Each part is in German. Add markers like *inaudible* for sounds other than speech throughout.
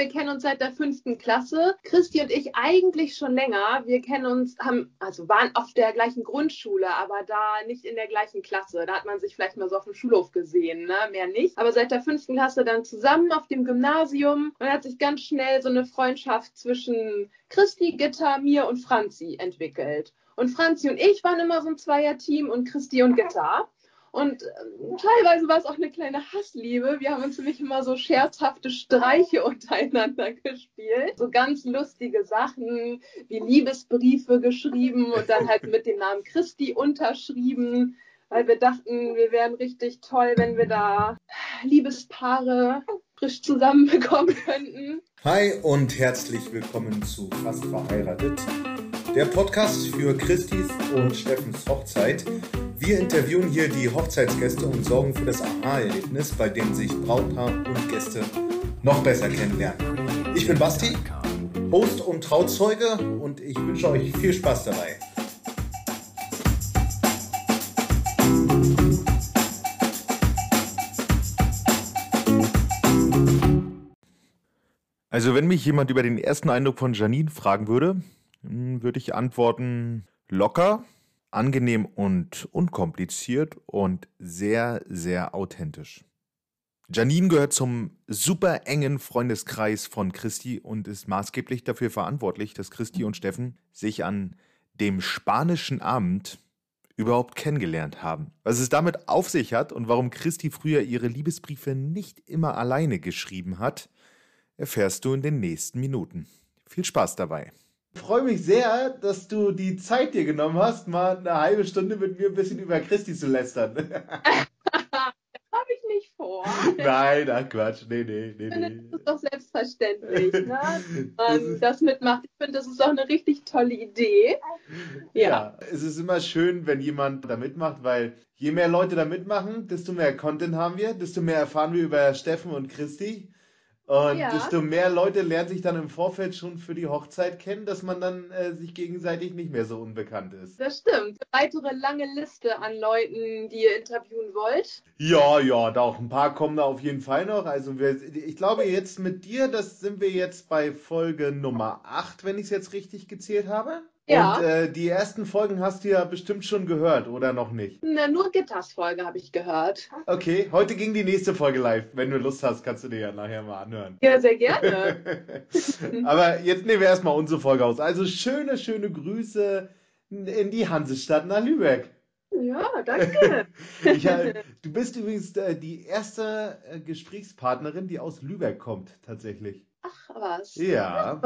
wir kennen uns seit der fünften Klasse. Christi und ich eigentlich schon länger. Wir kennen uns, haben, also waren auf der gleichen Grundschule, aber da nicht in der gleichen Klasse. Da hat man sich vielleicht mal so auf dem Schulhof gesehen, ne? Mehr nicht. Aber seit der fünften Klasse dann zusammen auf dem Gymnasium und hat sich ganz schnell so eine Freundschaft zwischen Christi, Gitter, mir und Franzi entwickelt. Und Franzi und ich waren immer so ein Zweierteam und Christi und Gitter. Und äh, teilweise war es auch eine kleine Hassliebe. Wir haben uns nämlich immer so scherzhafte Streiche *laughs* untereinander gespielt. So ganz lustige Sachen wie Liebesbriefe geschrieben und dann halt mit dem Namen Christi unterschrieben, weil wir dachten, wir wären richtig toll, wenn wir da Liebespaare frisch zusammenbekommen *laughs* könnten. Hi und herzlich willkommen zu Fast verheiratet, der Podcast für Christis und Steffens Hochzeit. Wir interviewen hier die Hochzeitsgäste und sorgen für das Aha-Erlebnis, bei dem sich Brautpaar und Gäste noch besser kennenlernen. Ich bin Basti, Host und Trauzeuge und ich wünsche euch viel Spaß dabei. Also wenn mich jemand über den ersten Eindruck von Janine fragen würde, würde ich antworten locker, angenehm und unkompliziert und sehr, sehr authentisch. Janine gehört zum super engen Freundeskreis von Christi und ist maßgeblich dafür verantwortlich, dass Christi und Steffen sich an dem spanischen Abend überhaupt kennengelernt haben. Was es damit auf sich hat und warum Christi früher ihre Liebesbriefe nicht immer alleine geschrieben hat, erfährst du in den nächsten Minuten. Viel Spaß dabei. Ich freue mich sehr, dass du die Zeit dir genommen hast, mal eine halbe Stunde mit mir ein bisschen über Christi zu lästern. *laughs* das habe ich nicht vor. Nein, ach Quatsch, nee, nee, nee, nee. Das ist doch selbstverständlich, ne? *laughs* das, das mitmacht. Ich finde, das ist auch eine richtig tolle Idee. Ja. ja, es ist immer schön, wenn jemand da mitmacht, weil je mehr Leute da mitmachen, desto mehr Content haben wir, desto mehr erfahren wir über Steffen und Christi. Und ja. desto mehr Leute lernen sich dann im Vorfeld schon für die Hochzeit kennen, dass man dann äh, sich gegenseitig nicht mehr so unbekannt ist. Das stimmt. Weitere lange Liste an Leuten, die ihr interviewen wollt. Ja, ja, da auch ein paar kommen da auf jeden Fall noch. Also wir, ich glaube jetzt mit dir, das sind wir jetzt bei Folge Nummer 8, wenn ich es jetzt richtig gezählt habe. Ja. Und äh, die ersten Folgen hast du ja bestimmt schon gehört, oder noch nicht? Na, nur Gitters Folge habe ich gehört. Okay, heute ging die nächste Folge live. Wenn du Lust hast, kannst du dir ja nachher mal anhören. Ja, sehr gerne. *laughs* Aber jetzt nehmen wir erstmal unsere Folge aus. Also schöne, schöne Grüße in die Hansestadt nach Lübeck. Ja, danke. *laughs* ich, du bist übrigens äh, die erste äh, Gesprächspartnerin, die aus Lübeck kommt, tatsächlich. Ach, was? Ja.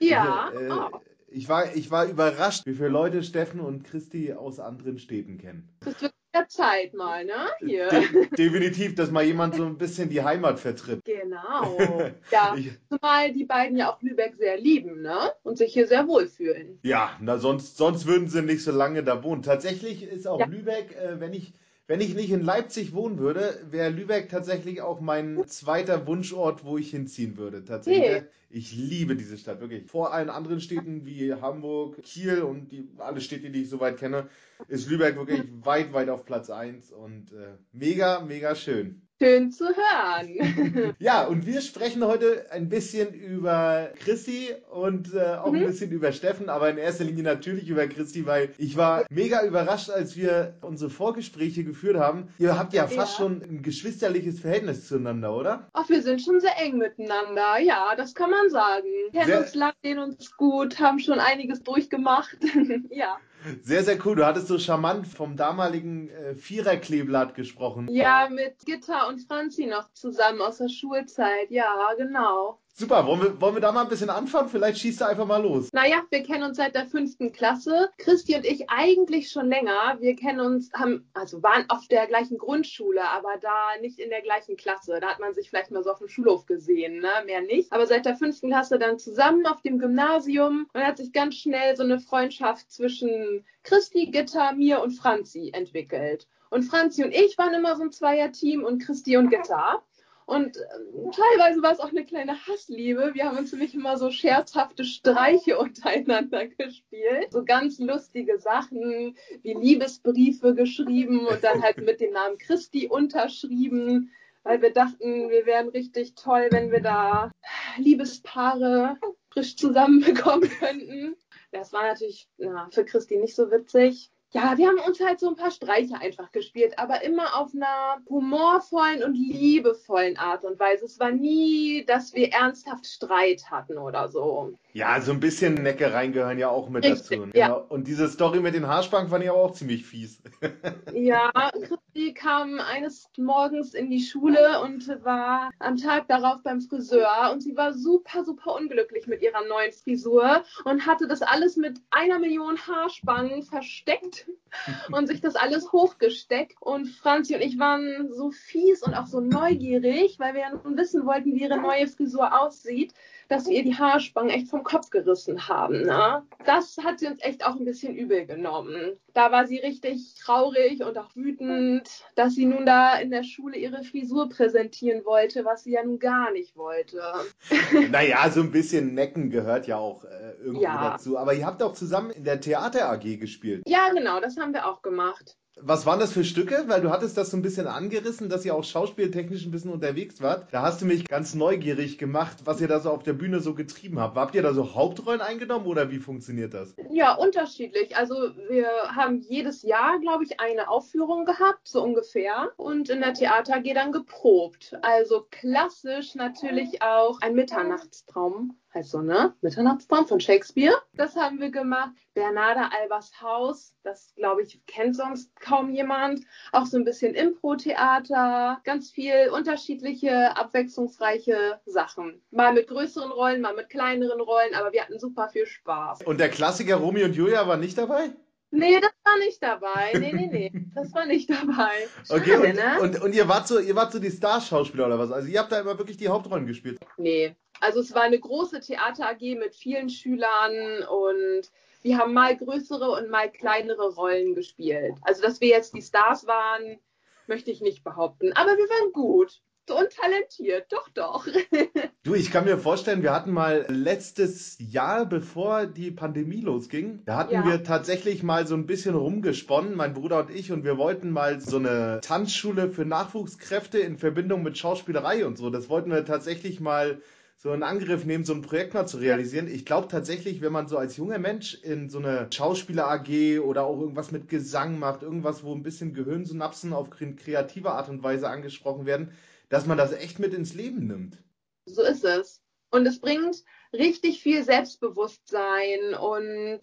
Ja. Äh, oh ich war, ich war überrascht, wie viele Leute Steffen und Christi aus anderen Städten kennen. Das wird der Zeit mal, ne? Hier. De definitiv, dass mal jemand so ein bisschen die Heimat vertritt. Genau. *laughs* Ja, ich, zumal die beiden ja auch Lübeck sehr lieben, ne? Und sich hier sehr wohlfühlen. Ja, na sonst, sonst würden sie nicht so lange da wohnen. Tatsächlich ist auch ja. Lübeck, äh, wenn ich wenn ich nicht in Leipzig wohnen würde, wäre Lübeck tatsächlich auch mein zweiter Wunschort, wo ich hinziehen würde. Tatsächlich. Hey. Ich liebe diese Stadt, wirklich. Vor allen anderen Städten wie Hamburg, Kiel und die, alle Städte, die ich soweit kenne, ist Lübeck wirklich weit, weit auf Platz 1 und äh, mega, mega schön. Schön zu hören. *laughs* ja, und wir sprechen heute ein bisschen über Christi und äh, auch mhm. ein bisschen über Steffen, aber in erster Linie natürlich über Christi, weil ich war mega überrascht, als wir unsere Vorgespräche geführt haben. Ihr habt ja fast ja. schon ein geschwisterliches Verhältnis zueinander, oder? Ach, wir sind schon sehr eng miteinander. Ja, das kann man sagen. Kennen sehr uns lang, sehen uns gut, haben schon einiges durchgemacht. *laughs* ja. Sehr, sehr cool. Du hattest so charmant vom damaligen äh, Viererkleeblatt gesprochen. Ja, mit Gitter und Franzi noch zusammen aus der Schulzeit. Ja, genau. Super, wollen wir, wollen wir da mal ein bisschen anfangen? Vielleicht schießt du einfach mal los. Naja, wir kennen uns seit der fünften Klasse. Christi und ich eigentlich schon länger. Wir kennen uns, haben, also waren auf der gleichen Grundschule, aber da nicht in der gleichen Klasse. Da hat man sich vielleicht mal so auf dem Schulhof gesehen, ne? Mehr nicht. Aber seit der fünften Klasse dann zusammen auf dem Gymnasium und hat sich ganz schnell so eine Freundschaft zwischen Christi, Gitter, mir und Franzi entwickelt. Und Franzi und ich waren immer so ein Zweierteam und Christi und Gitter. Und ähm, teilweise war es auch eine kleine Hassliebe. Wir haben uns nämlich immer so scherzhafte Streiche *laughs* untereinander gespielt. So ganz lustige Sachen wie Liebesbriefe geschrieben und dann halt mit dem Namen Christi unterschrieben, weil wir dachten, wir wären richtig toll, wenn wir da Liebespaare frisch zusammenbekommen *laughs* könnten. Das war natürlich na, für Christi nicht so witzig ja, wir haben uns halt so ein paar Streiche einfach gespielt, aber immer auf einer humorvollen und liebevollen Art und Weise. Es war nie, dass wir ernsthaft Streit hatten oder so. Ja, so ein bisschen Neckereien gehören ja auch mit Richtig, dazu. Ja. Genau. Und diese Story mit den Haarspangen fand ich aber auch ziemlich fies. *laughs* ja, Christi kam eines Morgens in die Schule und war am Tag darauf beim Friseur und sie war super, super unglücklich mit ihrer neuen Frisur und hatte das alles mit einer Million Haarspangen versteckt *laughs* und sich das alles hochgesteckt. Und Franzi und ich waren so fies und auch so neugierig, weil wir ja nun wissen wollten, wie ihre neue Frisur aussieht dass wir ihr die Haarspangen echt vom Kopf gerissen haben. Ne? Das hat sie uns echt auch ein bisschen übel genommen. Da war sie richtig traurig und auch wütend, dass sie nun da in der Schule ihre Frisur präsentieren wollte, was sie ja nun gar nicht wollte. *laughs* naja, so ein bisschen Necken gehört ja auch äh, irgendwo ja. dazu. Aber ihr habt auch zusammen in der Theater AG gespielt. Ja, genau, das haben wir auch gemacht. Was waren das für Stücke? Weil du hattest das so ein bisschen angerissen, dass ihr auch schauspieltechnisch ein bisschen unterwegs wart. Da hast du mich ganz neugierig gemacht, was ihr da so auf der Bühne so getrieben habt. Habt ihr da so Hauptrollen eingenommen oder wie funktioniert das? Ja, unterschiedlich. Also wir haben jedes Jahr, glaube ich, eine Aufführung gehabt, so ungefähr. Und in der Theater dann geprobt. Also klassisch natürlich auch ein Mitternachtstraum heißt so, ne? Mitternachtstraum von Shakespeare. Das haben wir gemacht. Bernarda Albers Haus, das glaube ich kennt sonst kaum jemand. Auch so ein bisschen Impro-Theater, ganz viel unterschiedliche, abwechslungsreiche Sachen. Mal mit größeren Rollen, mal mit kleineren Rollen, aber wir hatten super viel Spaß. Und der Klassiker Romy und Julia war nicht dabei? Nee, das war nicht dabei. Nee, nee, nee. Das war nicht dabei. *laughs* Schade, okay, und, ne? und, und, ihr wart so, ihr wart so die Starschauspieler oder was? Also ihr habt da immer wirklich die Hauptrollen gespielt? Nee, also es war eine große Theater AG mit vielen Schülern und wir haben mal größere und mal kleinere Rollen gespielt. Also dass wir jetzt die Stars waren, möchte ich nicht behaupten. Aber wir waren gut und talentiert, doch, doch. *laughs* du, ich kann mir vorstellen, wir hatten mal letztes Jahr, bevor die Pandemie losging, da hatten ja. wir tatsächlich mal so ein bisschen rumgesponnen, mein Bruder und ich, und wir wollten mal so eine Tanzschule für Nachwuchskräfte in Verbindung mit Schauspielerei und so. Das wollten wir tatsächlich mal so einen Angriff nehmen, so ein Projekt mal zu realisieren. Ich glaube tatsächlich, wenn man so als junger Mensch in so eine Schauspieler-AG oder auch irgendwas mit Gesang macht, irgendwas, wo ein bisschen Gehirnsynapsen auf kreative Art und Weise angesprochen werden, dass man das echt mit ins Leben nimmt. So ist es. Und es bringt richtig viel Selbstbewusstsein und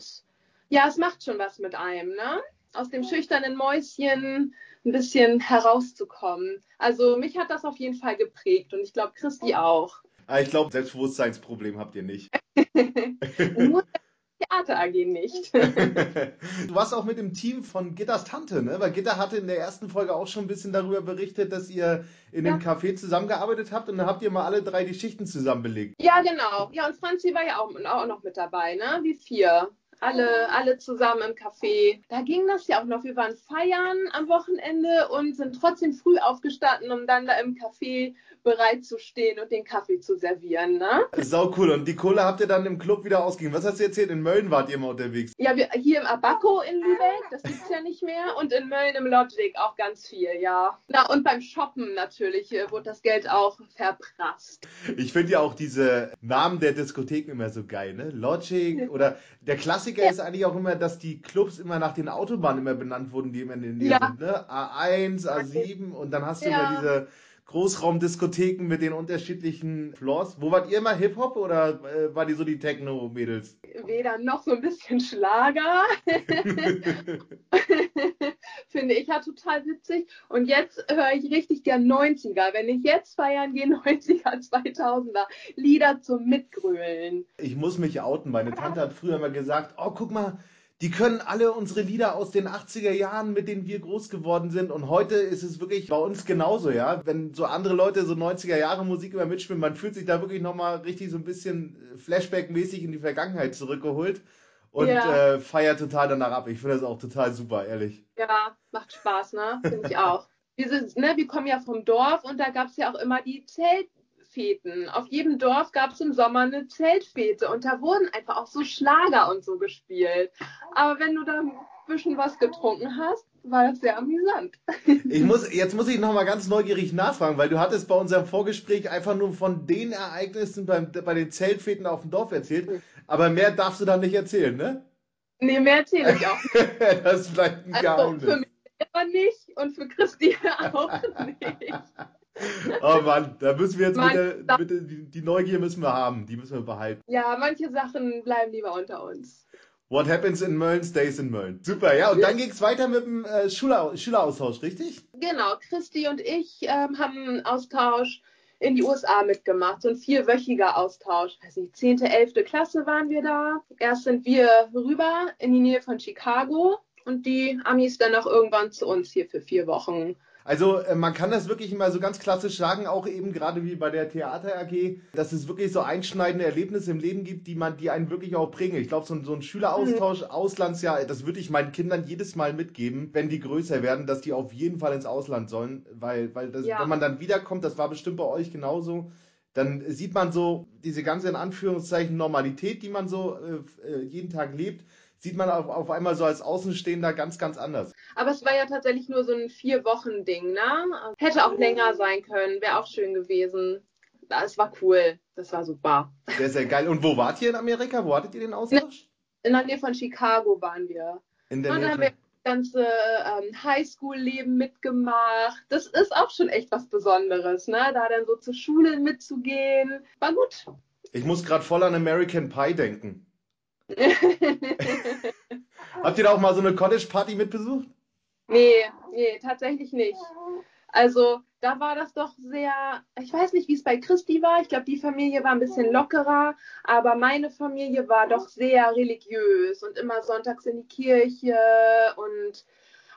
ja, es macht schon was mit einem, ne? Aus dem schüchternen Mäuschen ein bisschen herauszukommen. Also mich hat das auf jeden Fall geprägt und ich glaube Christi auch. Ah, ich glaube, Selbstbewusstseinsproblem habt ihr nicht. *laughs* *laughs* Theater AG nicht. *laughs* du warst auch mit dem Team von Gitters Tante, ne? Weil Gitter hatte in der ersten Folge auch schon ein bisschen darüber berichtet, dass ihr in ja. dem Café zusammengearbeitet habt und dann habt ihr mal alle drei die Schichten zusammenbelegt. Ja, genau. Ja, und Franzi war ja auch, auch noch mit dabei, ne? Wie vier alle, alle zusammen im Café. Da ging das ja auch noch. Wir waren feiern am Wochenende und sind trotzdem früh aufgestanden, um dann da im Café bereit zu stehen und den Kaffee zu servieren. Ne? Sau cool. Und die Kohle habt ihr dann im Club wieder ausgegeben. Was hast du erzählt? In Mölln wart ihr immer unterwegs? Ja, wir, hier im Abaco in Lübeck, das gibt es ja nicht mehr. Und in Mölln im Logic auch ganz viel, ja. Na, und beim Shoppen natürlich äh, wurde das Geld auch verprasst. Ich finde ja auch diese Namen der Diskotheken immer so geil, ne? Logic oder der Klassiker ja. ist eigentlich auch immer, dass die Clubs immer nach den Autobahnen immer benannt wurden, die immer in den Nähe ja. sind, ne? A1, A7 und dann hast du ja. immer diese Großraumdiskotheken mit den unterschiedlichen Floors. Wo wart ihr immer Hip-Hop oder äh, war die so die Techno-Mädels? Weder noch so ein bisschen Schlager. *laughs* *laughs* *laughs* Finde ich ja total witzig. Und jetzt höre ich richtig gern 90er. Wenn ich jetzt feiern gehe, *laughs* 90er, 2000er. Lieder zum Mitgrölen. Ich muss mich outen. Meine Tante hat früher immer gesagt, oh, guck mal, die können alle unsere Lieder aus den 80er Jahren, mit denen wir groß geworden sind. Und heute ist es wirklich bei uns genauso, ja. Wenn so andere Leute so 90er Jahre Musik immer mitspielen, man fühlt sich da wirklich nochmal richtig so ein bisschen Flashback-mäßig in die Vergangenheit zurückgeholt und ja. äh, feiert total danach ab. Ich finde das auch total super, ehrlich. Ja, macht Spaß, ne? Finde ich auch. *laughs* Diese, ne, wir kommen ja vom Dorf und da gab es ja auch immer die Zelt, Zeltfeten. Auf jedem Dorf gab es im Sommer eine Zeltfete und da wurden einfach auch so Schlager und so gespielt. Aber wenn du da ein bisschen was getrunken hast, war das sehr amüsant. Ich muss, jetzt muss ich nochmal ganz neugierig nachfragen, weil du hattest bei unserem Vorgespräch einfach nur von den Ereignissen beim, bei den Zeltfeten auf dem Dorf erzählt. Aber mehr darfst du dann nicht erzählen, ne? Nee, mehr erzähle ich auch nicht. *laughs* das ist vielleicht ein also Geheimnis. Für mich selber nicht und für Christine *laughs* auch nicht. Oh Mann, da müssen wir jetzt bitte, bitte die, die Neugier müssen wir haben, die müssen wir behalten. Ja, manche Sachen bleiben lieber unter uns. What happens in Mölln stays in Mölln. Super, ja. Und dann ging es weiter mit dem äh, Schüler, Schüleraustausch, richtig? Genau. Christi und ich ähm, haben einen Austausch in die USA mitgemacht. So ein vierwöchiger Austausch. Weiß nicht, 10., 11. Klasse waren wir da. Erst sind wir rüber in die Nähe von Chicago und die Amis dann noch irgendwann zu uns hier für vier Wochen. Also äh, man kann das wirklich immer so ganz klassisch sagen, auch eben gerade wie bei der Theater AG, dass es wirklich so einschneidende Erlebnisse im Leben gibt, die man, die einen wirklich auch prägen. Ich glaube, so, so, ein Schüleraustausch, mhm. Auslandsjahr, das würde ich meinen Kindern jedes Mal mitgeben, wenn die größer werden, dass die auf jeden Fall ins Ausland sollen, weil, weil das, ja. wenn man dann wiederkommt, das war bestimmt bei euch genauso, dann sieht man so diese ganze in Anführungszeichen Normalität, die man so äh, äh jeden Tag lebt sieht man auf, auf einmal so als Außenstehender ganz, ganz anders. Aber es war ja tatsächlich nur so ein Vier-Wochen-Ding, ne? Hätte auch länger sein können, wäre auch schön gewesen. Es war cool, das war super. Sehr, sehr geil. Und wo wart ihr in Amerika? Wo hattet ihr den Austausch? In der Nähe von Chicago waren wir. In der Nähe von das ganze ähm, Highschool-Leben mitgemacht. Das ist auch schon echt was Besonderes, ne? Da dann so zur Schule mitzugehen. War gut. Ich muss gerade voll an American Pie denken. *laughs* Habt ihr da auch mal so eine Cottage-Party mitbesucht? Nee, nee, tatsächlich nicht. Also da war das doch sehr, ich weiß nicht, wie es bei Christi war. Ich glaube, die Familie war ein bisschen lockerer, aber meine Familie war doch sehr religiös und immer sonntags in die Kirche und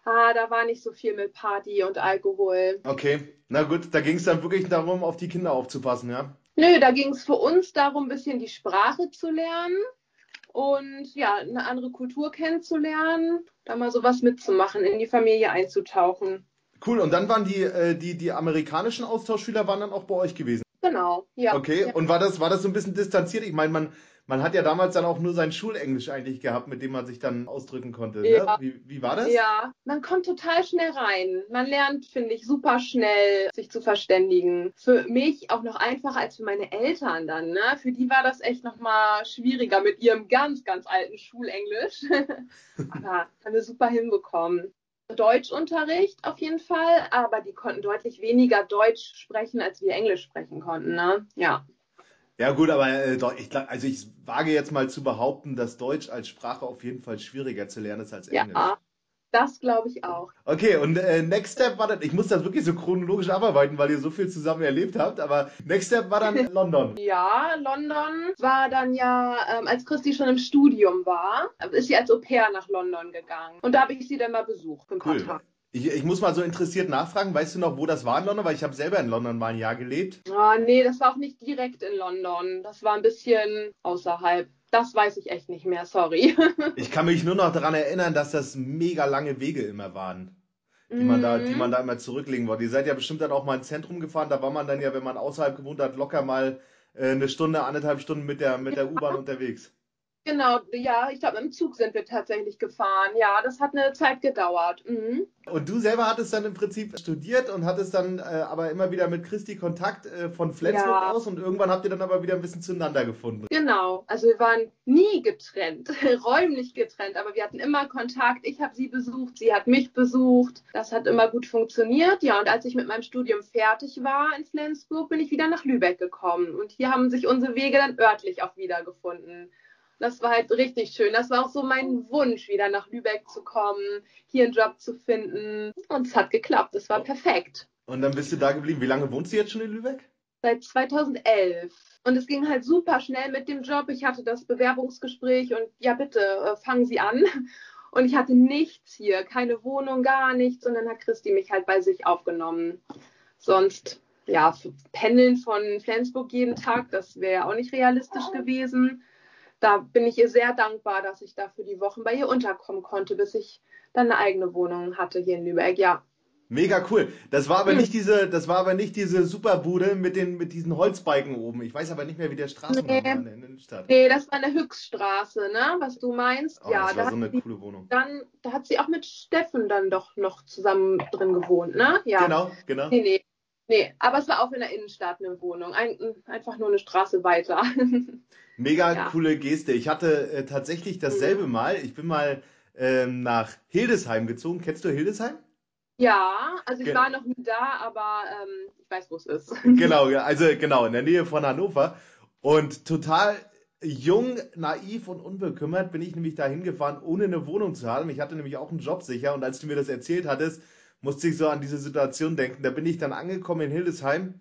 ah, da war nicht so viel mit Party und Alkohol. Okay, na gut, da ging es dann wirklich darum, auf die Kinder aufzupassen, ja? Nö, da ging es für uns darum, ein bisschen die Sprache zu lernen und ja, eine andere Kultur kennenzulernen, da mal sowas mitzumachen, in die Familie einzutauchen. Cool, und dann waren die, äh, die, die amerikanischen Austauschschüler waren dann auch bei euch gewesen. Genau, ja. Okay, ja. und war das, war das so ein bisschen distanziert? Ich meine, man, man hat ja damals dann auch nur sein Schulenglisch eigentlich gehabt, mit dem man sich dann ausdrücken konnte. Ne? Ja. Ne? Wie, wie war das? Ja, man kommt total schnell rein. Man lernt, finde ich, super schnell, sich zu verständigen. Für mich auch noch einfacher als für meine Eltern dann. Ne? Für die war das echt nochmal schwieriger mit ihrem ganz, ganz alten Schulenglisch. *laughs* Aber haben wir super hinbekommen. Deutschunterricht auf jeden Fall, aber die konnten deutlich weniger Deutsch sprechen, als wir Englisch sprechen konnten. Ne? Ja. Ja gut, aber äh, ich also ich wage jetzt mal zu behaupten, dass Deutsch als Sprache auf jeden Fall schwieriger zu lernen ist als Englisch. Ja, das glaube ich auch. Okay, und äh, Next Step war dann, ich muss das wirklich so chronologisch abarbeiten, weil ihr so viel zusammen erlebt habt, aber Next Step war dann *laughs* London. ja, London war dann ja, ähm, als Christi schon im Studium war, ist sie als Au pair nach London gegangen. Und da habe ich sie dann mal besucht. Cool. Ich, ich, muss mal so interessiert nachfragen, weißt du noch, wo das war in London? Weil ich habe selber in London mal ein Jahr gelebt. Ah, nee, das war auch nicht direkt in London. Das war ein bisschen außerhalb. Das weiß ich echt nicht mehr, sorry. *laughs* ich kann mich nur noch daran erinnern, dass das mega lange Wege immer waren. Die man, da, die man da immer zurücklegen wollte. Ihr seid ja bestimmt dann auch mal ins Zentrum gefahren. Da war man dann ja, wenn man außerhalb gewohnt hat, locker mal äh, eine Stunde, anderthalb Stunden mit der, mit der U-Bahn *laughs* unterwegs. Genau, ja, ich glaube, im Zug sind wir tatsächlich gefahren. Ja, das hat eine Zeit gedauert. Mhm. Und du selber hattest dann im Prinzip studiert und hattest dann äh, aber immer wieder mit Christi Kontakt äh, von Flensburg ja. aus und irgendwann habt ihr dann aber wieder ein bisschen zueinander gefunden. Genau, also wir waren nie getrennt, *laughs* räumlich getrennt, aber wir hatten immer Kontakt. Ich habe sie besucht, sie hat mich besucht. Das hat immer gut funktioniert. Ja, und als ich mit meinem Studium fertig war in Flensburg, bin ich wieder nach Lübeck gekommen und hier haben sich unsere Wege dann örtlich auch wiedergefunden. Das war halt richtig schön. Das war auch so mein Wunsch, wieder nach Lübeck zu kommen, hier einen Job zu finden. Und es hat geklappt. Es war perfekt. Und dann bist du da geblieben. Wie lange wohnst du jetzt schon in Lübeck? Seit 2011. Und es ging halt super schnell mit dem Job. Ich hatte das Bewerbungsgespräch und ja, bitte, äh, fangen Sie an. *laughs* Und ich hatte nichts hier, keine Wohnung, gar nichts. Und dann hat Christi mich halt bei sich aufgenommen. Sonst, ja, pendeln von Flensburg jeden Tag, das wäre auch nicht realistisch gewesen da bin ich ihr sehr dankbar, dass ich da für die Wochen bei ihr unterkommen konnte, bis ich dann eine eigene Wohnung hatte hier in Lübeck, ja. Mega cool. Das war aber hm. nicht diese, das war aber nicht diese Superbude mit den, mit diesen Holzbalken oben. Ich weiß aber nicht mehr, wie der Straßenname nee. war in der Innenstadt. Nee, das war eine Höchststraße, ne? Was du meinst. Oh, ja, das war da so eine coole Wohnung. Dann, da hat sie auch mit Steffen dann doch noch zusammen drin gewohnt, ne? Ja. Genau, genau. Nee, nee. Nee, aber es war auch in der Innenstadt eine Wohnung. Ein, einfach nur eine Straße weiter. *laughs* Mega ja. coole Geste. Ich hatte äh, tatsächlich dasselbe mhm. Mal. Ich bin mal ähm, nach Hildesheim gezogen. Kennst du Hildesheim? Ja, also ich Ge war noch nie da, aber ähm, ich weiß, wo es ist. *laughs* Genau, also genau, in der Nähe von Hannover. Und total jung, naiv und unbekümmert bin ich nämlich da hingefahren, ohne eine Wohnung zu haben. Ich hatte nämlich auch einen Job sicher und als du mir das erzählt hattest, musste ich so an diese Situation denken. Da bin ich dann angekommen in Hildesheim,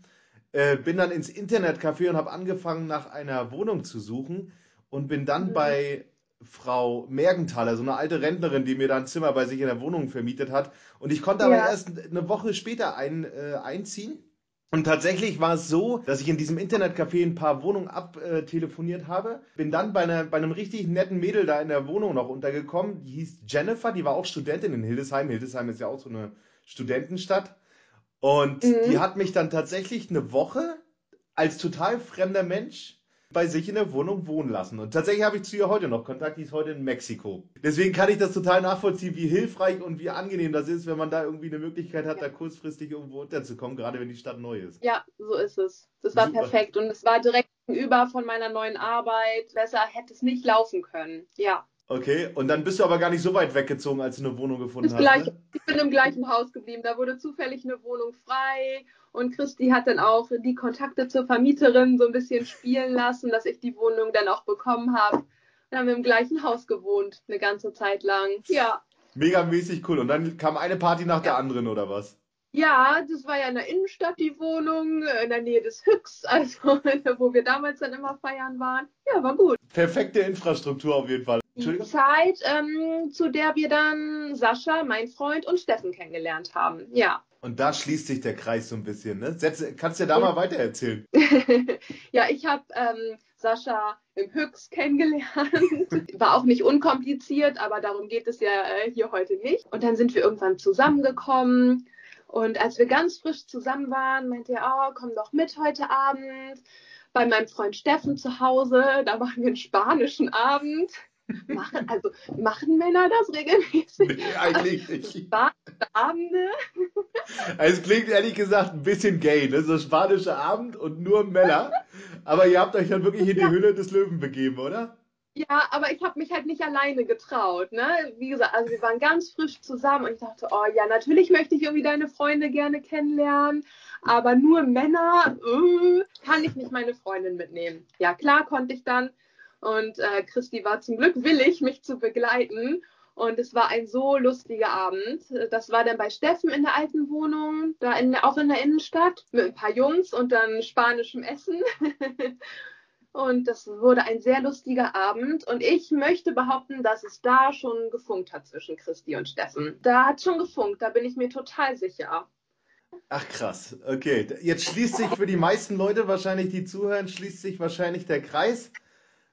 äh, bin dann ins Internetcafé und habe angefangen, nach einer Wohnung zu suchen und bin dann mhm. bei Frau Mergenthaler, so eine alte Rentnerin, die mir da ein Zimmer bei sich in der Wohnung vermietet hat. Und ich konnte aber ja. erst eine Woche später ein, äh, einziehen. Und tatsächlich war es so, dass ich in diesem Internetcafé ein paar Wohnungen abtelefoniert habe. Bin dann bei, einer, bei einem richtig netten Mädel da in der Wohnung noch untergekommen. Die hieß Jennifer, die war auch Studentin in Hildesheim. Hildesheim ist ja auch so eine Studentenstadt. Und mhm. die hat mich dann tatsächlich eine Woche als total fremder Mensch bei sich in der Wohnung wohnen lassen. Und tatsächlich habe ich zu ihr heute noch Kontakt, die ist heute in Mexiko. Deswegen kann ich das total nachvollziehen, wie hilfreich und wie angenehm das ist, wenn man da irgendwie eine Möglichkeit hat, ja. da kurzfristig irgendwo unterzukommen, gerade wenn die Stadt neu ist. Ja, so ist es. Das war Super. perfekt und es war direkt gegenüber von meiner neuen Arbeit. Besser hätte es nicht laufen können. Ja. Okay, und dann bist du aber gar nicht so weit weggezogen, als du eine Wohnung gefunden hast. Gleiche. Ne? Ich bin im gleichen Haus geblieben. Da wurde zufällig eine Wohnung frei und Christi hat dann auch die Kontakte zur Vermieterin so ein bisschen spielen lassen, dass ich die Wohnung dann auch bekommen habe. Dann haben wir im gleichen Haus gewohnt, eine ganze Zeit lang. Ja. Megamäßig cool. Und dann kam eine Party nach ja. der anderen, oder was? Ja, das war ja in der Innenstadt die Wohnung, in der Nähe des Hüx, also *laughs* wo wir damals dann immer feiern waren. Ja, war gut. Perfekte Infrastruktur auf jeden Fall. Die Zeit, ähm, zu der wir dann Sascha, mein Freund und Steffen kennengelernt haben. Ja. Und da schließt sich der Kreis so ein bisschen, ne? Kannst du ja da ja. mal weiter erzählen? *laughs* ja, ich habe ähm, Sascha im Höchst kennengelernt. *laughs* War auch nicht unkompliziert, aber darum geht es ja äh, hier heute nicht. Und dann sind wir irgendwann zusammengekommen. Und als wir ganz frisch zusammen waren, meinte er, oh, komm doch mit heute Abend bei meinem Freund Steffen zu Hause. Da machen wir einen spanischen Abend. Machen, also machen Männer das regelmäßig? Nee, eigentlich nicht. Abende? Also es klingt ehrlich gesagt ein bisschen gay, ne? So spanische Abend und nur Männer. Aber ihr habt euch dann wirklich in die Hülle des Löwen begeben, oder? Ja, aber ich habe mich halt nicht alleine getraut, ne? Wie gesagt, also wir waren ganz frisch zusammen und ich dachte, oh ja, natürlich möchte ich irgendwie deine Freunde gerne kennenlernen, aber nur Männer, äh, kann ich nicht meine Freundin mitnehmen. Ja, klar konnte ich dann und äh, Christi war zum Glück willig, mich zu begleiten. Und es war ein so lustiger Abend. Das war dann bei Steffen in der alten Wohnung, da in, auch in der Innenstadt, mit ein paar Jungs und dann spanischem Essen. *laughs* und das wurde ein sehr lustiger Abend. Und ich möchte behaupten, dass es da schon gefunkt hat zwischen Christi und Steffen. Da hat schon gefunkt, da bin ich mir total sicher. Ach krass, okay. Jetzt schließt sich für die meisten Leute wahrscheinlich, die zuhören, schließt sich wahrscheinlich der Kreis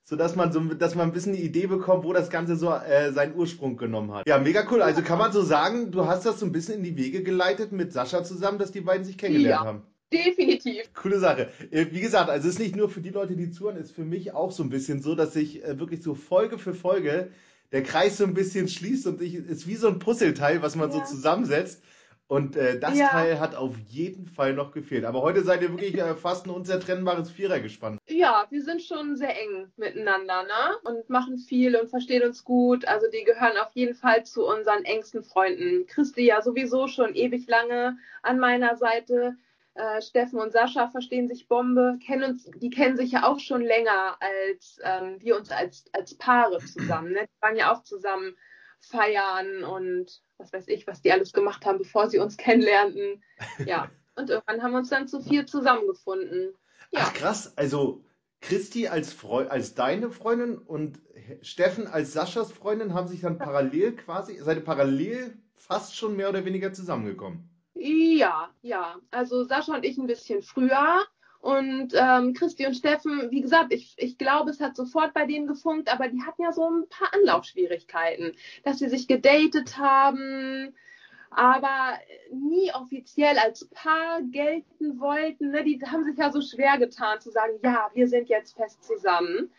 sodass man so, dass man ein bisschen die Idee bekommt, wo das Ganze so äh, seinen Ursprung genommen hat. Ja, mega cool. Also kann man so sagen, du hast das so ein bisschen in die Wege geleitet mit Sascha zusammen, dass die beiden sich kennengelernt ja. haben. Definitiv. Coole Sache. Äh, wie gesagt, also es ist nicht nur für die Leute, die zuhören, ist für mich auch so ein bisschen so, dass sich äh, wirklich so Folge für Folge der Kreis so ein bisschen schließt und ich, ist wie so ein Puzzleteil, was man ja. so zusammensetzt. Und äh, das ja. Teil hat auf jeden Fall noch gefehlt. Aber heute seid ihr wirklich äh, fast ein unzertrennbares Vierer gespannt. Ja, wir sind schon sehr eng miteinander, ne? Und machen viel und verstehen uns gut. Also die gehören auf jeden Fall zu unseren engsten Freunden. Christi ja sowieso schon ewig lange an meiner Seite. Äh, Steffen und Sascha verstehen sich Bombe, kennen uns, die kennen sich ja auch schon länger als ähm, wir uns als, als Paare zusammen. Ne? Die waren ja auch zusammen feiern und was weiß ich, was die alles gemacht haben, bevor sie uns *laughs* kennenlernten. Ja. Und irgendwann haben wir uns dann zu viel zusammengefunden. Ja. Ach krass, also Christi als, Freu als deine Freundin und Steffen als Saschas Freundin haben sich dann parallel quasi, seid ihr parallel fast schon mehr oder weniger zusammengekommen? Ja, ja. Also Sascha und ich ein bisschen früher. Und ähm, Christi und Steffen, wie gesagt, ich, ich glaube, es hat sofort bei denen gefunkt, aber die hatten ja so ein paar Anlaufschwierigkeiten, dass sie sich gedatet haben. aber nie offiziell als Paar gelten wollten. Ne? Die haben sich ja so schwer getan zu sagen, ja, wir sind jetzt fest zusammen.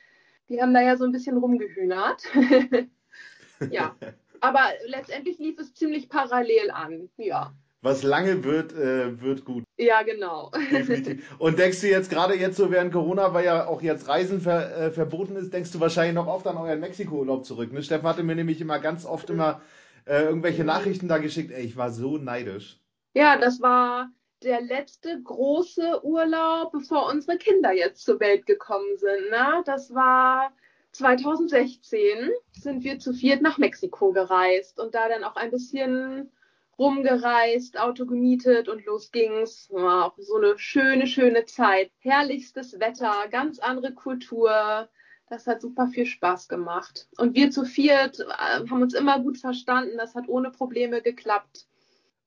Die haben da ja so ein bisschen rumgehühnert. *laughs* ja, aber letztendlich lief es ziemlich parallel an, ja. Was lange wird, äh, wird gut. Ja, genau. Definitiv. Und denkst du jetzt gerade jetzt so während Corona, weil ja auch jetzt Reisen ver, äh, verboten ist, denkst du wahrscheinlich noch oft an euren Mexiko-Urlaub zurück? Ne? Steffen hatte mir nämlich immer ganz oft immer äh, irgendwelche Nachrichten da geschickt. Ey, ich war so neidisch. Ja, das war der letzte große Urlaub, bevor unsere Kinder jetzt zur Welt gekommen sind. Ne? Das war 2016 sind wir zu viert nach Mexiko gereist und da dann auch ein bisschen rumgereist, Auto gemietet und los ging's. War auch so eine schöne, schöne Zeit. Herrlichstes Wetter, ganz andere Kultur. Das hat super viel Spaß gemacht. Und wir zu viert äh, haben uns immer gut verstanden. Das hat ohne Probleme geklappt.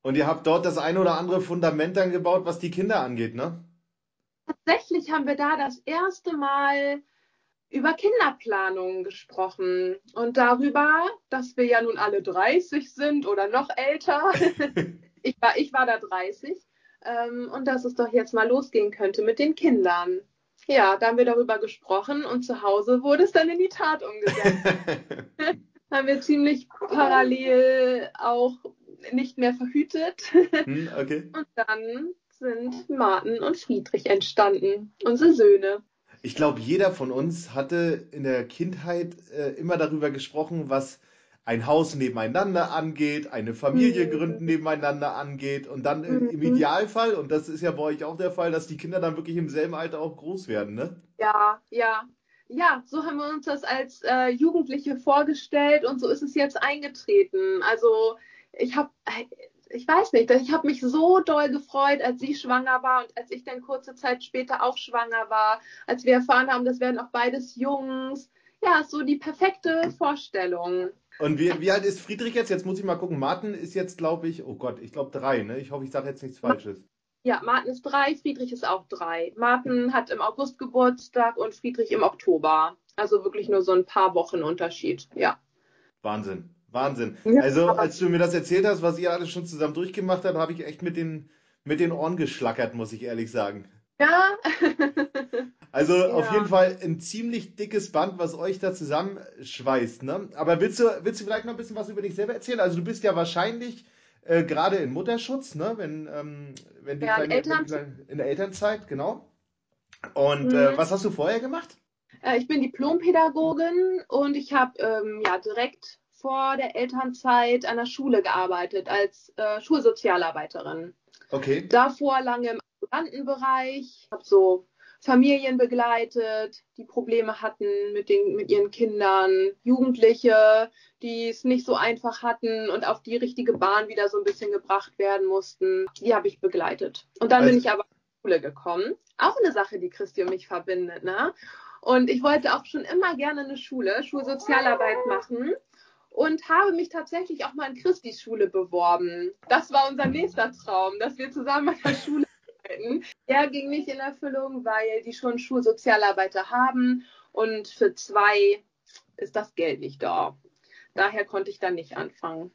Und ihr habt dort das eine oder andere Fundament dann gebaut, was die Kinder angeht, ne? Tatsächlich haben wir da das erste Mal über Kinderplanung gesprochen und darüber, dass wir ja nun alle 30 sind oder noch älter. *laughs* ich, war, ich war da 30 ähm, und dass es doch jetzt mal losgehen könnte mit den Kindern. Ja, da haben wir darüber gesprochen und zu Hause wurde es dann in die Tat umgesetzt. *laughs* haben wir ziemlich parallel auch nicht mehr verhütet. Hm, okay. Und dann sind Martin und Friedrich entstanden, unsere Söhne. Ich glaube, jeder von uns hatte in der Kindheit äh, immer darüber gesprochen, was ein Haus nebeneinander angeht, eine Familie mhm. gründen nebeneinander angeht und dann mhm. im Idealfall, und das ist ja bei euch auch der Fall, dass die Kinder dann wirklich im selben Alter auch groß werden, ne? Ja, ja. Ja, so haben wir uns das als äh, Jugendliche vorgestellt und so ist es jetzt eingetreten. Also ich habe ich weiß nicht, ich habe mich so doll gefreut, als sie schwanger war und als ich dann kurze Zeit später auch schwanger war, als wir erfahren haben, das werden auch beides Jungs. Ja, so die perfekte Vorstellung. Und wie, wie alt ist Friedrich jetzt? Jetzt muss ich mal gucken. Martin ist jetzt, glaube ich, oh Gott, ich glaube drei, ne? Ich hoffe, ich sage jetzt nichts Falsches. Ja, Martin ist drei, Friedrich ist auch drei. Martin hat im August Geburtstag und Friedrich im Oktober. Also wirklich nur so ein paar Wochen Unterschied, ja. Wahnsinn. Wahnsinn. Also, als du mir das erzählt hast, was ihr alles schon zusammen durchgemacht habt, habe ich echt mit den, mit den Ohren geschlackert, muss ich ehrlich sagen. Ja. *laughs* also ja. auf jeden Fall ein ziemlich dickes Band, was euch da zusammenschweißt. Ne? Aber willst du, willst du vielleicht noch ein bisschen was über dich selber erzählen? Also du bist ja wahrscheinlich äh, gerade in Mutterschutz, ne? wenn, ähm, wenn die ja, kleine, in, in, der Elternzeit, genau. Und mhm. äh, was hast du vorher gemacht? Äh, ich bin Diplompädagogin und ich habe ähm, ja direkt vor der Elternzeit an der Schule gearbeitet als äh, Schulsozialarbeiterin. Okay. Davor lange im ambulanten Bereich, habe so Familien begleitet, die Probleme hatten mit, den, mit ihren Kindern, Jugendliche, die es nicht so einfach hatten und auf die richtige Bahn wieder so ein bisschen gebracht werden mussten. Die habe ich begleitet. Und dann also, bin ich aber in die Schule gekommen. Auch eine Sache, die Christi und mich verbindet. Ne? Und ich wollte auch schon immer gerne eine Schule, Schulsozialarbeit machen und habe mich tatsächlich auch mal in Christis Schule beworben. Das war unser nächster Traum, dass wir zusammen an der Schule arbeiten. Der ging nicht in Erfüllung, weil die schon Schulsozialarbeiter haben und für zwei ist das Geld nicht da. Daher konnte ich dann nicht anfangen.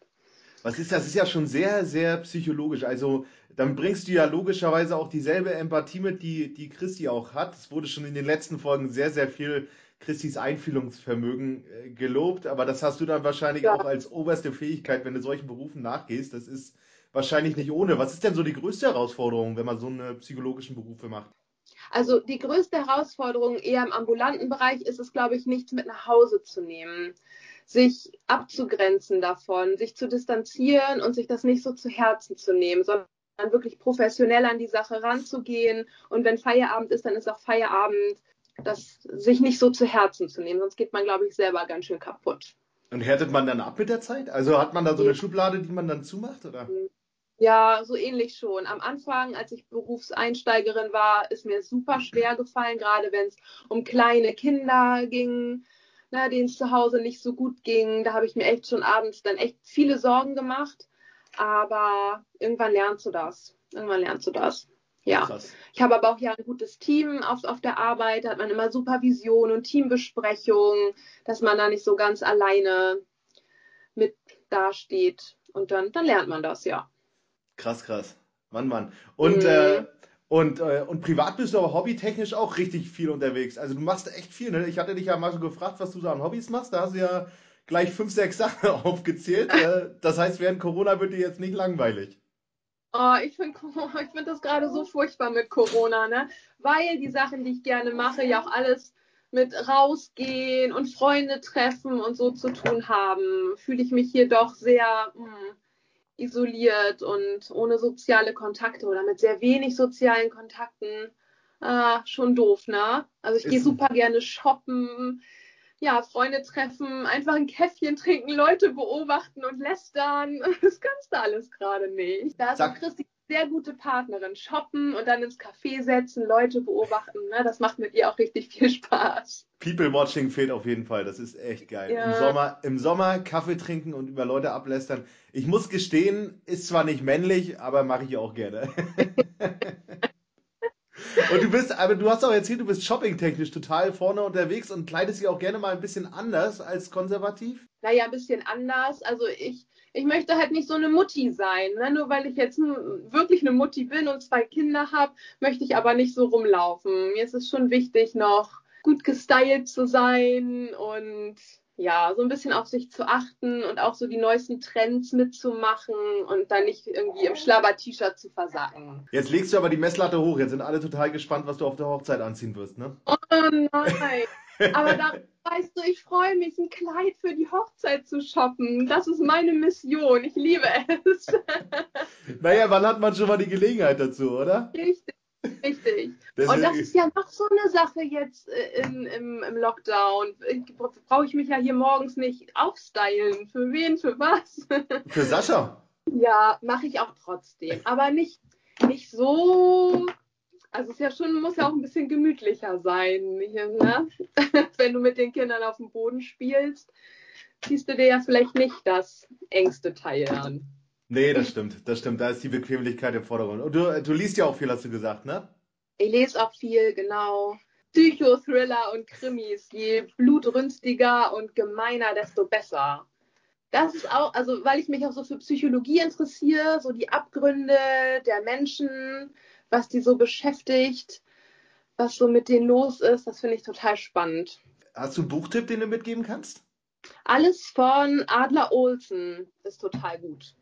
Was ist das? Das ist ja schon sehr, sehr psychologisch. Also dann bringst du ja logischerweise auch dieselbe Empathie mit, die, die Christi auch hat. Es wurde schon in den letzten Folgen sehr, sehr viel Christis Einfühlungsvermögen äh, gelobt, aber das hast du dann wahrscheinlich ja. auch als oberste Fähigkeit, wenn du solchen Berufen nachgehst. Das ist wahrscheinlich nicht ohne. Was ist denn so die größte Herausforderung, wenn man so eine psychologischen Berufe macht? Also die größte Herausforderung eher im ambulanten Bereich ist es, glaube ich, nichts mit nach Hause zu nehmen, sich abzugrenzen davon, sich zu distanzieren und sich das nicht so zu Herzen zu nehmen, sondern wirklich professionell an die Sache ranzugehen. Und wenn Feierabend ist, dann ist auch Feierabend das sich nicht so zu Herzen zu nehmen, sonst geht man, glaube ich, selber ganz schön kaputt. Und härtet man dann ab mit der Zeit? Also hat man da so eine Schublade, die man dann zumacht, oder? Ja, so ähnlich schon. Am Anfang, als ich Berufseinsteigerin war, ist mir super schwer gefallen, gerade wenn es um kleine Kinder ging, na, denen es zu Hause nicht so gut ging. Da habe ich mir echt schon abends dann echt viele Sorgen gemacht. Aber irgendwann lernst du das. Irgendwann lernst du das. Ja, Krass. ich habe aber auch ja ein gutes Team auf, auf der Arbeit, da hat man immer Supervision und Teambesprechungen, dass man da nicht so ganz alleine mit dasteht. Und dann, dann lernt man das, ja. Krass, krass. Mann, Mann. Und, mhm. äh, und, äh, und privat bist du aber hobbytechnisch auch richtig viel unterwegs. Also du machst echt viel, ne? Ich hatte dich ja mal so gefragt, was du so an Hobbys machst. Da hast du ja gleich fünf, sechs Sachen *laughs* aufgezählt. Äh, das heißt, während Corona wird dir jetzt nicht langweilig. Oh, ich finde *laughs* ich find das gerade so furchtbar mit Corona, ne? Weil die Sachen, die ich gerne mache, ja auch alles mit rausgehen und Freunde treffen und so zu tun haben, fühle ich mich hier doch sehr mh, hm, isoliert und ohne soziale Kontakte oder mit sehr wenig sozialen Kontakten. Ah, schon doof, ne? Also ich gehe super gerne shoppen, ja, Freunde treffen, einfach ein Käffchen trinken, Leute beobachten und lästern. *laughs* Das kannst du alles gerade nicht. Da ist. Christi sehr gute Partnerin. Shoppen und dann ins Café setzen, Leute beobachten. Ne? Das macht mit ihr auch richtig viel Spaß. People Watching fehlt auf jeden Fall. Das ist echt geil. Ja. Im, Sommer, Im Sommer Kaffee trinken und über Leute ablästern. Ich muss gestehen, ist zwar nicht männlich, aber mache ich auch gerne. *laughs* Und du bist, aber du hast auch erzählt, du bist shoppingtechnisch total vorne unterwegs und kleidest dich auch gerne mal ein bisschen anders als konservativ? Naja, ein bisschen anders. Also ich, ich möchte halt nicht so eine Mutti sein. Ne? Nur weil ich jetzt wirklich eine Mutti bin und zwei Kinder habe, möchte ich aber nicht so rumlaufen. Mir ist es schon wichtig, noch gut gestylt zu sein und ja, so ein bisschen auf sich zu achten und auch so die neuesten Trends mitzumachen und dann nicht irgendwie im Schlabber-T-Shirt zu versacken. Jetzt legst du aber die Messlatte hoch. Jetzt sind alle total gespannt, was du auf der Hochzeit anziehen wirst, ne? Oh nein. aber da weißt du, ich freue mich, ein Kleid für die Hochzeit zu shoppen. Das ist meine Mission. Ich liebe es. naja, wann hat man schon mal die Gelegenheit dazu, oder? Richtig. Richtig. Das und das ist ja noch so eine Sache jetzt äh, in, im, im Lockdown. Brauche ich mich ja hier morgens nicht aufstylen. Für wen, für was? *laughs* Für Sascha. Ja, mache ich auch trotzdem. Aber nicht, nicht so. Also es ist ja schon, muss ja auch ein bisschen gemütlicher sein. Ne? *laughs* Wenn du mit den Kindern auf dem Boden spielst, ziehst du dir ja vielleicht nicht das engste Teil an. Nee, das stimmt, das stimmt. Da ist die Bequemlichkeit im Vordergrund. Und du, du liest ja auch viel, hast du gesagt, ne? Ich lese auch viel, genau. Psychothriller und Krimis. Je blutrünstiger und gemeiner, desto besser. Das ist auch, also weil ich mich auch so für Psychologie interessiere, so die Abgründe der Menschen, was die so beschäftigt, was so mit denen los ist, das finde ich total spannend. Hast du einen Buchtipp, den du mitgeben kannst? Alles von Adler Olsen ist total gut.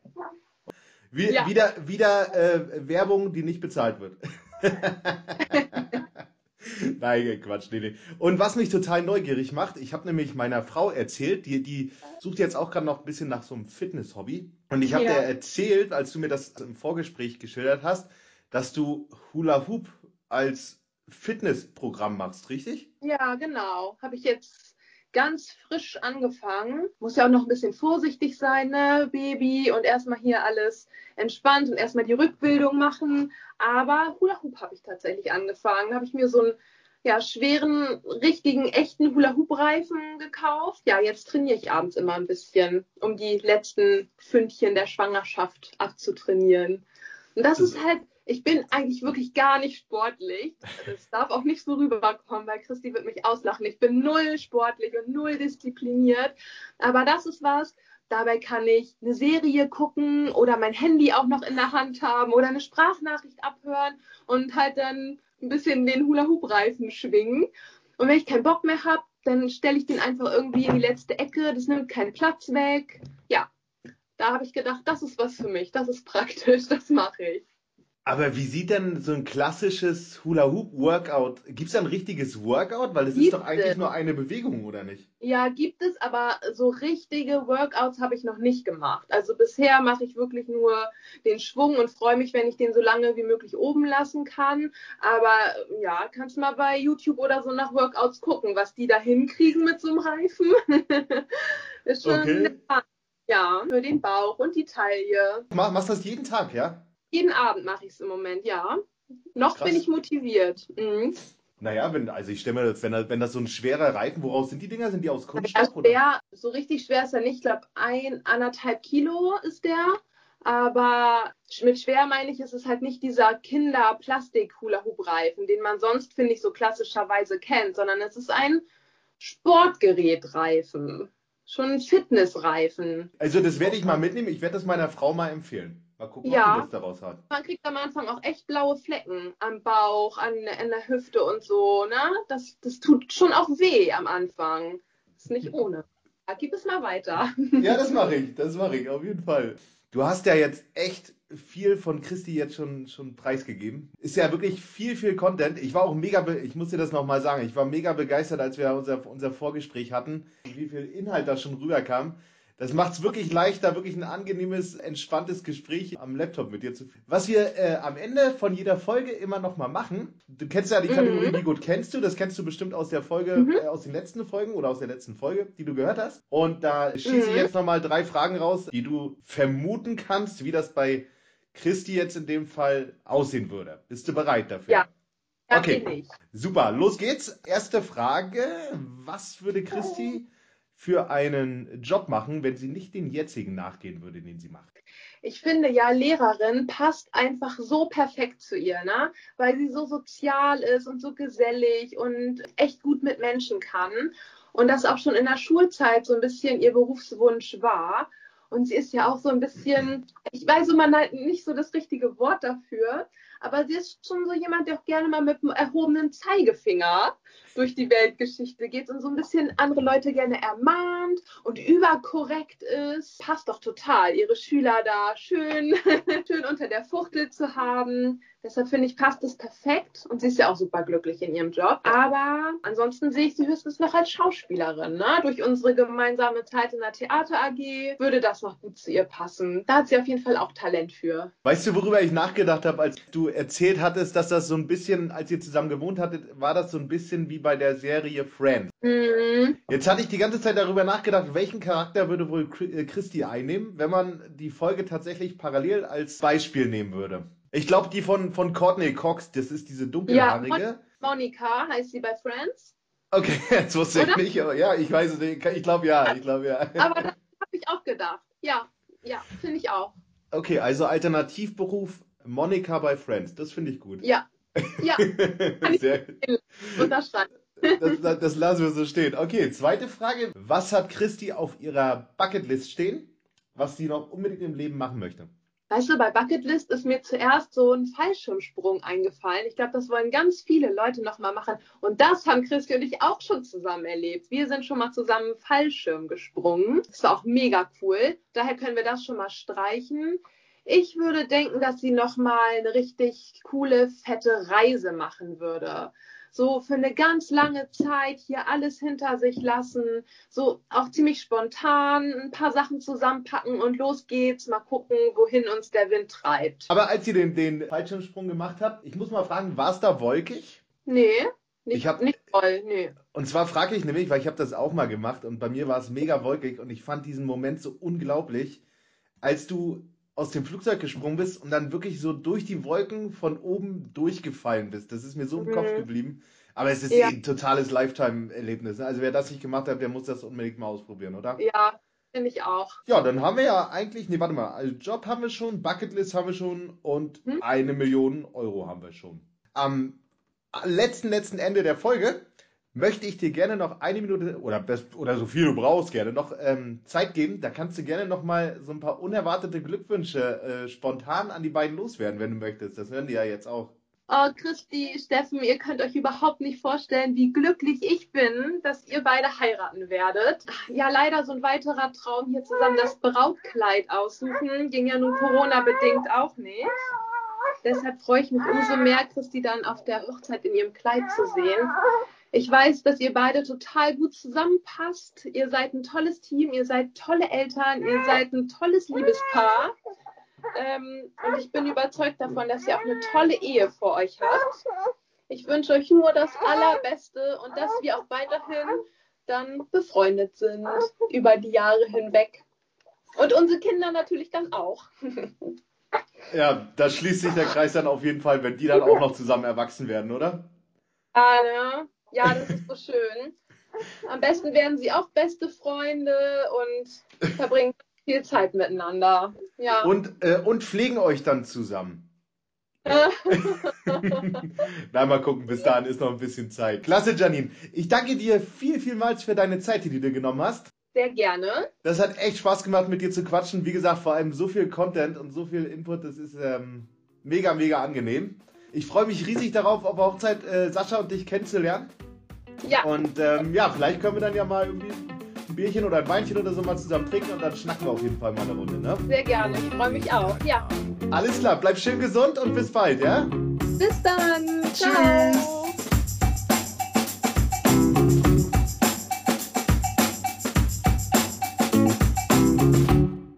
Wie, ja. Wieder, wieder äh, Werbung, die nicht bezahlt wird. *laughs* Nein, Quatsch, nee, nee. Und was mich total neugierig macht, ich habe nämlich meiner Frau erzählt, die, die sucht jetzt auch gerade noch ein bisschen nach so einem Fitness-Hobby. Und ich habe ja. dir erzählt, als du mir das im Vorgespräch geschildert hast, dass du Hula Hoop als Fitnessprogramm machst, richtig? Ja, genau. Habe ich jetzt ganz frisch angefangen. Muss ja auch noch ein bisschen vorsichtig sein, ne, Baby, und erstmal hier alles entspannt und erstmal die Rückbildung machen. Aber Hula Hoop habe ich tatsächlich angefangen. Habe ich mir so einen ja, schweren, richtigen, echten Hula-Hoop-Reifen gekauft. Ja, jetzt trainiere ich abends immer ein bisschen, um die letzten Fündchen der Schwangerschaft abzutrainieren. Und das ist halt ich bin eigentlich wirklich gar nicht sportlich. Das darf auch nicht so rüberkommen, weil Christi wird mich auslachen. Ich bin null sportlich und null diszipliniert. Aber das ist was, dabei kann ich eine Serie gucken oder mein Handy auch noch in der Hand haben oder eine Sprachnachricht abhören und halt dann ein bisschen den Hula-Hoop-Reifen schwingen. Und wenn ich keinen Bock mehr habe, dann stelle ich den einfach irgendwie in die letzte Ecke. Das nimmt keinen Platz weg. Ja, da habe ich gedacht, das ist was für mich. Das ist praktisch. Das mache ich. Aber wie sieht denn so ein klassisches Hula-Hoop-Workout? Gibt es da ein richtiges Workout? Weil das gibt ist doch eigentlich es. nur eine Bewegung, oder nicht? Ja, gibt es, aber so richtige Workouts habe ich noch nicht gemacht. Also bisher mache ich wirklich nur den Schwung und freue mich, wenn ich den so lange wie möglich oben lassen kann. Aber ja, kannst mal bei YouTube oder so nach Workouts gucken, was die da hinkriegen mit so einem Reifen. *laughs* ist schon okay. ja, für den Bauch und die Taille. Machst du das jeden Tag, ja? Jeden Abend mache ich es im Moment, ja. Noch Krass. bin ich motiviert. Mhm. Naja, wenn, also ich stelle mir das, wenn, wenn das so ein schwerer Reifen, woraus sind die Dinger? Sind die aus Kunststoff? Ja, schwer, so richtig schwer ist er nicht. Ich glaube, ein, anderthalb Kilo ist der. Aber mit schwer meine ich, ist es halt nicht dieser Kinder-Plastik-Hula-Hoop-Reifen, den man sonst, finde ich, so klassischerweise kennt, sondern es ist ein Sportgerätreifen. schon Fitnessreifen. Also das werde ich mal mitnehmen. Ich werde das meiner Frau mal empfehlen. Mal gucken, Ja. was daraus hat. Man kriegt am Anfang auch echt blaue Flecken am Bauch, an, an der Hüfte und so, ne? Das, das tut schon auch weh am Anfang. Ist nicht ohne. Ja, gib es mal weiter. *laughs* Ja, das mache ich. Das mache ich, auf jeden Fall. Du hast ja jetzt echt viel von Christi jetzt schon, schon preisgegeben. Ist ja wirklich viel, viel Content. Ich war auch mega, ich muss dir das nochmal sagen, ich war mega begeistert, als wir unser, unser Vorgespräch hatten, wie viel Inhalt da schon rüberkam. Das macht es wirklich leichter, wirklich ein angenehmes, entspanntes Gespräch am Laptop mit dir zu führen. Was wir äh, am Ende von jeder Folge immer nochmal machen, du kennst ja die Kategorie, Mhm. wie gut kennst du, das kennst du bestimmt aus der Folge, Mhm. äh, aus den letzten Folgen oder aus der letzten Folge, die du gehört hast. Und da schieße ich Mhm. jetzt nochmal drei Fragen raus, die du vermuten kannst, wie das bei Christi jetzt in dem Fall aussehen würde. Bist du bereit dafür? Ja. Okay. ich. Super, los geht's. Erste Frage. Was würde Christi für einen Job machen, wenn sie nicht den jetzigen nachgehen würde, den sie macht? Ich finde ja, Lehrerin passt einfach so perfekt zu ihr, ne? Weil sie so sozial ist und so gesellig und echt gut mit Menschen kann. Und das auch schon in der Schulzeit so ein bisschen ihr Berufswunsch war. Und sie ist ja auch so ein bisschen, ich weiß immer nicht so das richtige Wort dafür, aber sie ist schon so jemand, der auch gerne mal mit dem erhobenen Zeigefinger durch die Weltgeschichte geht und so ein bisschen andere Leute gerne ermahnt und überkorrekt ist. Passt doch total, ihre Schüler da schön, *laughs* schön unter der Fuchtel zu haben. Deshalb finde ich, passt es perfekt. Und sie ist ja auch super glücklich in ihrem Job. Aber ansonsten sehe ich sie höchstens noch als Schauspielerin. Ne? Durch unsere gemeinsame Zeit in der Theater AG würde das noch gut zu ihr passen. Da hat sie auf jeden Fall auch Talent für. Weißt du, worüber ich nachgedacht habe, als du erzählt hattest, dass das so ein bisschen, als ihr zusammen gewohnt hattet, war das so ein bisschen wie bei der Serie Friends. Mhm. Jetzt hatte ich die ganze Zeit darüber nachgedacht, welchen Charakter würde wohl äh, Christi einnehmen, wenn man die Folge tatsächlich parallel als Beispiel nehmen würde. Ich glaube, die von, von Courtney Cox, das ist diese dunkelhaarige. Monika heißt sie bei Friends. Okay, *laughs* jetzt wusste ich Oder? nicht, aber ja, ich weiß es nicht. Ich glaube ja, ich glaube ja. *laughs* Aber das habe ich auch gedacht. Ja, ja, finde ich auch. Okay, also Alternativberuf Monika bei Friends, das finde ich gut. Ja, ja, *laughs* Sehr, unterschreiben. das, das, das lassen wir so stehen. Okay, zweite Frage. Was hat Christi auf ihrer Bucketlist stehen, was sie noch unbedingt im Leben machen möchte? Weißt du, bei Bucketlist ist mir zuerst so ein Fallschirmsprung eingefallen. Ich glaube, das wollen ganz viele Leute nochmal machen. Und das haben Christi und ich auch schon zusammen erlebt. Wir sind schon mal zusammen Fallschirm gesprungen. Das war auch mega cool. Daher können wir das schon mal streichen. Ich würde denken, dass sie nochmal eine richtig coole, fette Reise machen würde. So für eine ganz lange Zeit hier alles hinter sich lassen, so auch ziemlich spontan ein paar Sachen zusammenpacken und los geht's, mal gucken, wohin uns der Wind treibt. Aber als ihr den, den Fallschirmsprung gemacht habt, ich muss mal fragen, war es da wolkig? Nee, nicht, Ich hab- nicht voll, nee. Und zwar frage ich nämlich, weil ich habe das auch mal gemacht und bei mir war es mega wolkig und ich fand diesen Moment so unglaublich, als du aus dem Flugzeug gesprungen bist und dann wirklich so durch die Wolken von oben durchgefallen bist. Das ist mir so im Mhm. Kopf geblieben. Aber es ist Ja. ein totales Lifetime-Erlebnis. ne? Also wer das nicht gemacht hat, der muss das unbedingt mal ausprobieren, oder? Ja, finde ich auch. Ja, dann haben wir ja eigentlich, nee, warte mal, also Job haben wir schon, Bucketlist haben wir schon und Hm? eine Million Euro haben wir schon. Am letzten, letzten Ende der Folge möchte ich dir gerne noch eine Minute oder, oder so viel du brauchst gerne noch ähm, Zeit geben. Da kannst du gerne noch mal so ein paar unerwartete Glückwünsche äh, spontan an die beiden loswerden, wenn du möchtest. Das hören die ja jetzt auch. Oh, Christi, Steffen, ihr könnt euch überhaupt nicht vorstellen, wie glücklich ich bin, dass ihr beide heiraten werdet. Ja, leider so ein weiterer Traum hier zusammen, das Brautkleid aussuchen, ging ja nun Corona-bedingt auch nicht. Deshalb freue ich mich umso mehr, Christi dann auf der Hochzeit in ihrem Kleid zu sehen. Ich weiß, dass ihr beide total gut zusammenpasst. Ihr seid ein tolles Team, ihr seid tolle Eltern, ihr seid ein tolles Liebespaar. Ähm, und ich bin überzeugt davon, dass ihr auch eine tolle Ehe vor euch habt. Ich wünsche euch nur das Allerbeste und dass wir auch weiterhin dann befreundet sind über die Jahre hinweg. Und unsere Kinder natürlich dann auch. *laughs* Ja, da schließt sich der Kreis dann auf jeden Fall, wenn die dann auch noch zusammen erwachsen werden, oder? Anne, ja, das ist so schön. Am besten werden sie auch beste Freunde und verbringen viel Zeit miteinander. Ja. Und, äh, und pflegen euch dann zusammen. *laughs* Na, mal gucken, bis dahin ist noch ein bisschen Zeit. Klasse, Janine. Ich danke dir viel, vielmals für deine Zeit, die du dir genommen hast. Sehr gerne. Das hat echt Spaß gemacht, mit dir zu quatschen. Wie gesagt, vor allem so viel Content und so viel Input, das ist ähm, mega, mega angenehm. Ich freue mich riesig darauf, auf der Hochzeit äh, Sascha und dich kennenzulernen. Ja. Und ähm, ja, vielleicht können wir dann ja mal irgendwie ein Bierchen oder ein Weinchen oder so mal zusammen trinken und dann schnacken wir auf jeden Fall mal eine Runde, ne? Sehr gerne, ich freue mich auch. Ja. Alles klar, bleib schön gesund und bis bald, ja? Bis dann. Ciao. Tschüss.